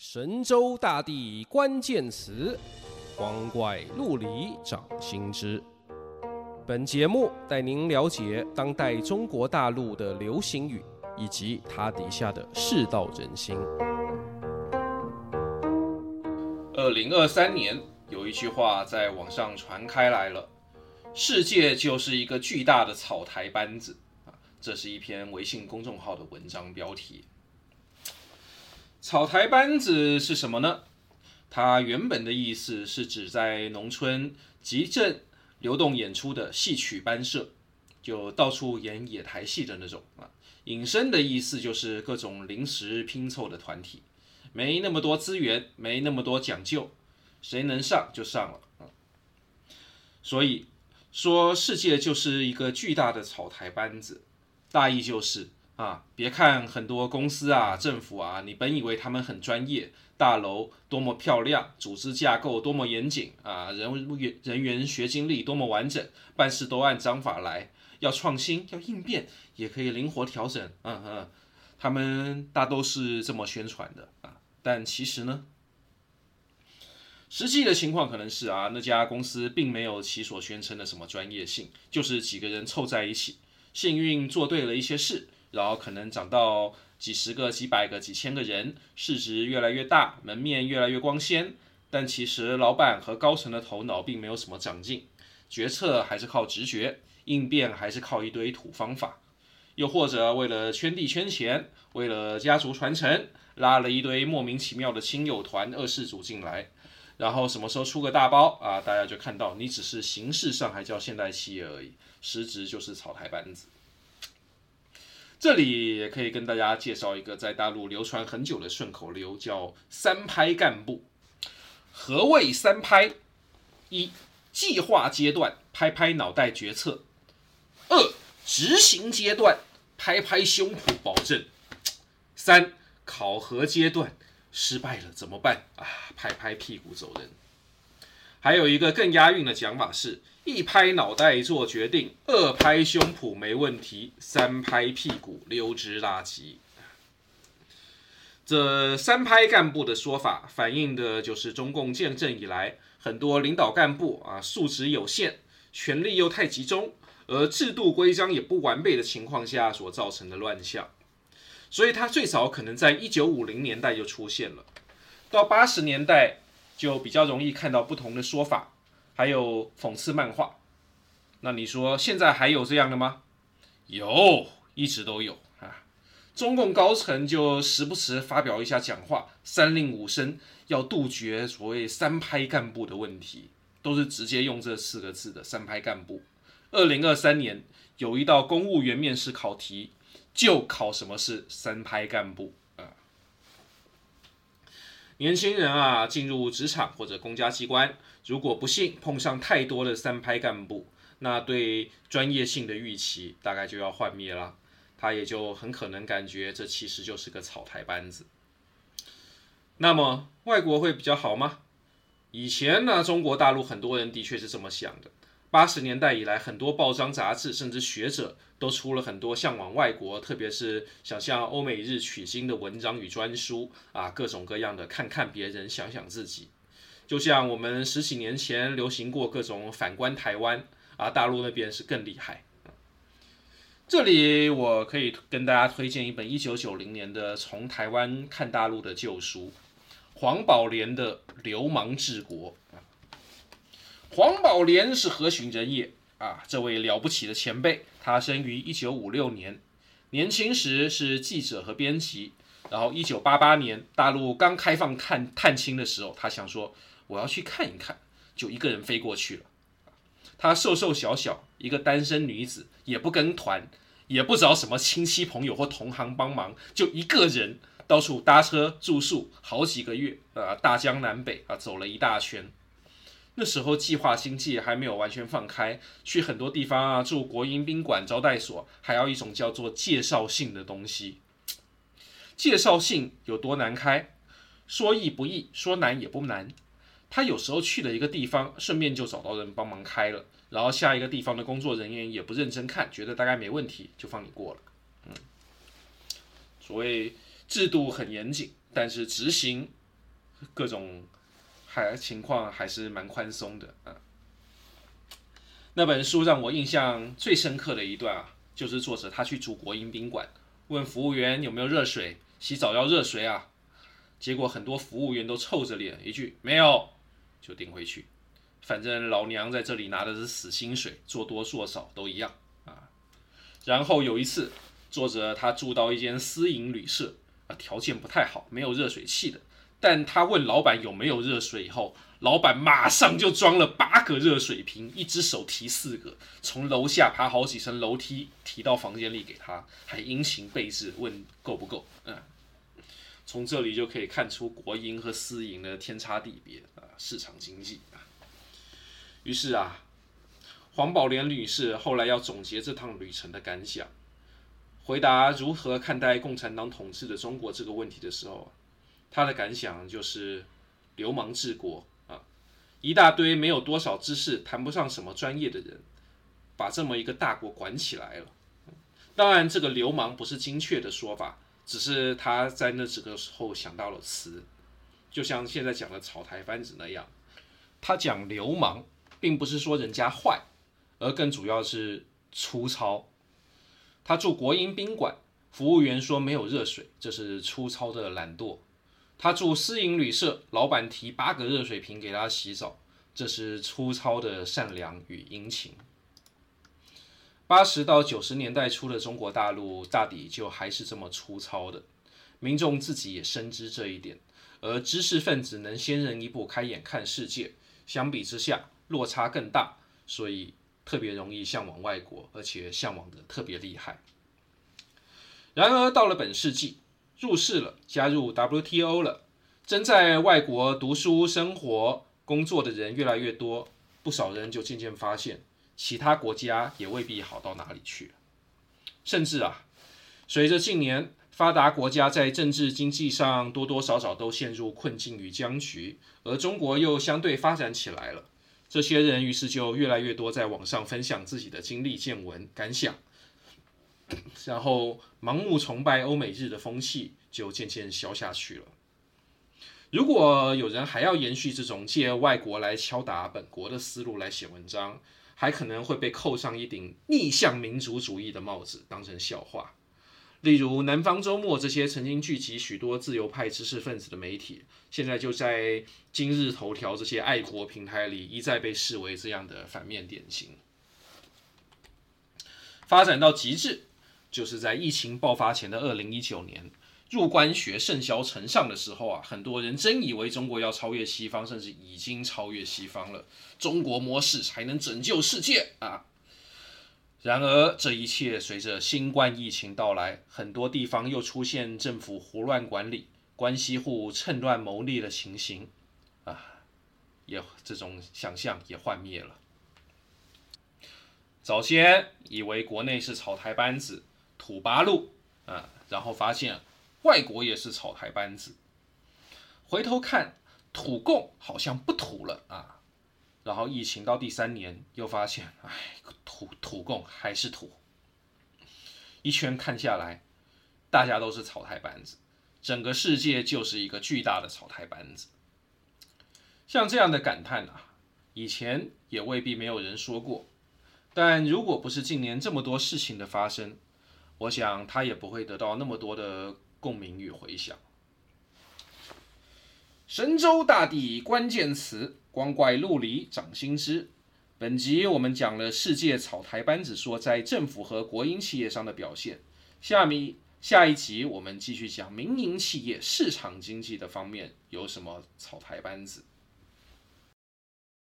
神州大地关键词，光怪陆离掌心之。本节目带您了解当代中国大陆的流行语，以及它底下的世道人心。二零二三年有一句话在网上传开来了：“世界就是一个巨大的草台班子。”啊，这是一篇微信公众号的文章标题。草台班子是什么呢？它原本的意思是指在农村集镇流动演出的戏曲班社，就到处演野台戏的那种啊。引申的意思就是各种临时拼凑的团体，没那么多资源，没那么多讲究，谁能上就上了啊。所以说，世界就是一个巨大的草台班子，大意就是。啊，别看很多公司啊、政府啊，你本以为他们很专业，大楼多么漂亮，组织架构多么严谨啊，人员人员学经历多么完整，办事都按章法来，要创新，要应变，也可以灵活调整。嗯嗯，他们大都是这么宣传的啊，但其实呢，实际的情况可能是啊，那家公司并没有其所宣称的什么专业性，就是几个人凑在一起，幸运做对了一些事。然后可能涨到几十个、几百个、几千个人，市值越来越大，门面越来越光鲜。但其实老板和高层的头脑并没有什么长进，决策还是靠直觉，应变还是靠一堆土方法。又或者为了圈地圈钱，为了家族传承，拉了一堆莫名其妙的亲友团、二世祖进来。然后什么时候出个大包啊，大家就看到你只是形式上还叫现代企业而已，实质就是草台班子。这里也可以跟大家介绍一个在大陆流传很久的顺口溜，叫“三拍干部”。何谓三拍？一、计划阶段拍拍脑袋决策；二、执行阶段拍拍胸脯保证；三、考核阶段失败了怎么办？啊，拍拍屁股走人。还有一个更押韵的讲法是。一拍脑袋做决定，二拍胸脯没问题，三拍屁股溜之大吉。这三拍干部的说法，反映的就是中共建政以来，很多领导干部啊素质有限，权力又太集中，而制度规章也不完备的情况下所造成的乱象。所以，它最早可能在一九五零年代就出现了，到八十年代就比较容易看到不同的说法。还有讽刺漫画，那你说现在还有这样的吗？有，一直都有啊。中共高层就时不时发表一下讲话，三令五申要杜绝所谓三拍干部的问题，都是直接用这四个字的三拍干部。二零二三年有一道公务员面试考题，就考什么是三拍干部。年轻人啊，进入职场或者公家机关。如果不幸碰上太多的三拍干部，那对专业性的预期大概就要幻灭了。他也就很可能感觉这其实就是个草台班子。那么外国会比较好吗？以前呢，中国大陆很多人的确是这么想的。八十年代以来，很多报章杂志甚至学者都出了很多向往外国，特别是想向欧美日取经的文章与专书啊，各种各样的看看别人，想想自己。就像我们十几年前流行过各种反观台湾啊，大陆那边是更厉害。这里我可以跟大家推荐一本一九九零年的《从台湾看大陆的旧书》，黄宝莲的《流氓治国》。黄宝莲是何许人也啊？这位了不起的前辈，他生于一九五六年，年轻时是记者和编辑，然后一九八八年大陆刚开放探探亲的时候，他想说。我要去看一看，就一个人飞过去了。她瘦瘦小小，一个单身女子，也不跟团，也不找什么亲戚朋友或同行帮忙，就一个人到处搭车住宿，好几个月啊，大江南北啊，走了一大圈。那时候计划经济还没有完全放开，去很多地方啊，住国营宾馆、招待所，还要一种叫做介绍信的东西。介绍信有多难开？说易不易，说难也不难。他有时候去了一个地方，顺便就找到人帮忙开了，然后下一个地方的工作人员也不认真看，觉得大概没问题，就放你过了。嗯，所谓制度很严谨，但是执行各种还情况还是蛮宽松的啊。那本书让我印象最深刻的一段啊，就是作者他去住国营宾馆，问服务员有没有热水，洗澡要热水啊。结果很多服务员都臭着脸，一句没有就顶回去，反正老娘在这里拿的是死薪水，做多做少都一样啊。然后有一次，作者他住到一间私营旅社啊，条件不太好，没有热水器的。但他问老板有没有热水以后，老板马上就装了八个热水瓶，一只手提四个，从楼下爬好几层楼梯提到房间里给他，还殷勤备至问够不够。嗯。从这里就可以看出国营和私营的天差地别啊，市场经济啊。于是啊，黄宝莲女士后来要总结这趟旅程的感想，回答如何看待共产党统治的中国这个问题的时候，他的感想就是流氓治国啊，一大堆没有多少知识、谈不上什么专业的人，把这么一个大国管起来了。当然，这个流氓不是精确的说法。只是他在那几个时候想到了词，就像现在讲的草台班子那样。他讲流氓，并不是说人家坏，而更主要是粗糙。他住国营宾馆，服务员说没有热水，这是粗糙的懒惰。他住私营旅社，老板提八个热水瓶给他洗澡，这是粗糙的善良与殷勤。八十到九十年代初的中国大陆，大抵就还是这么粗糙的，民众自己也深知这一点，而知识分子能先人一步开眼看世界，相比之下落差更大，所以特别容易向往外国，而且向往的特别厉害。然而到了本世纪，入世了，加入 WTO 了，正在外国读书、生活、工作的人越来越多，不少人就渐渐发现。其他国家也未必好到哪里去，甚至啊，随着近年发达国家在政治经济上多多少少都陷入困境与僵局，而中国又相对发展起来了，这些人于是就越来越多在网上分享自己的经历、见闻、感想，然后盲目崇拜欧美日的风气就渐渐消下去了。如果有人还要延续这种借外国来敲打本国的思路来写文章，还可能会被扣上一顶逆向民族主义的帽子，当成笑话。例如《南方周末》这些曾经聚集许多自由派知识分子的媒体，现在就在今日头条这些爱国平台里一再被视为这样的反面典型。发展到极致，就是在疫情爆发前的二零一九年。入关学甚嚣尘上的时候啊，很多人真以为中国要超越西方，甚至已经超越西方了。中国模式才能拯救世界啊！然而，这一切随着新冠疫情到来，很多地方又出现政府胡乱管理、关系户趁乱牟利的情形啊，也这种想象也幻灭了。早先以为国内是草台班子、土八路啊，然后发现。外国也是草台班子，回头看土共好像不土了啊，然后疫情到第三年又发现，哎，土土共还是土，一圈看下来，大家都是草台班子，整个世界就是一个巨大的草台班子。像这样的感叹啊，以前也未必没有人说过，但如果不是近年这么多事情的发生，我想他也不会得到那么多的。共鸣与回响。神州大地关键词，光怪陆离掌心之。本集我们讲了世界草台班子说在政府和国营企业上的表现。下面下一集我们继续讲民营企业市场经济的方面有什么草台班子。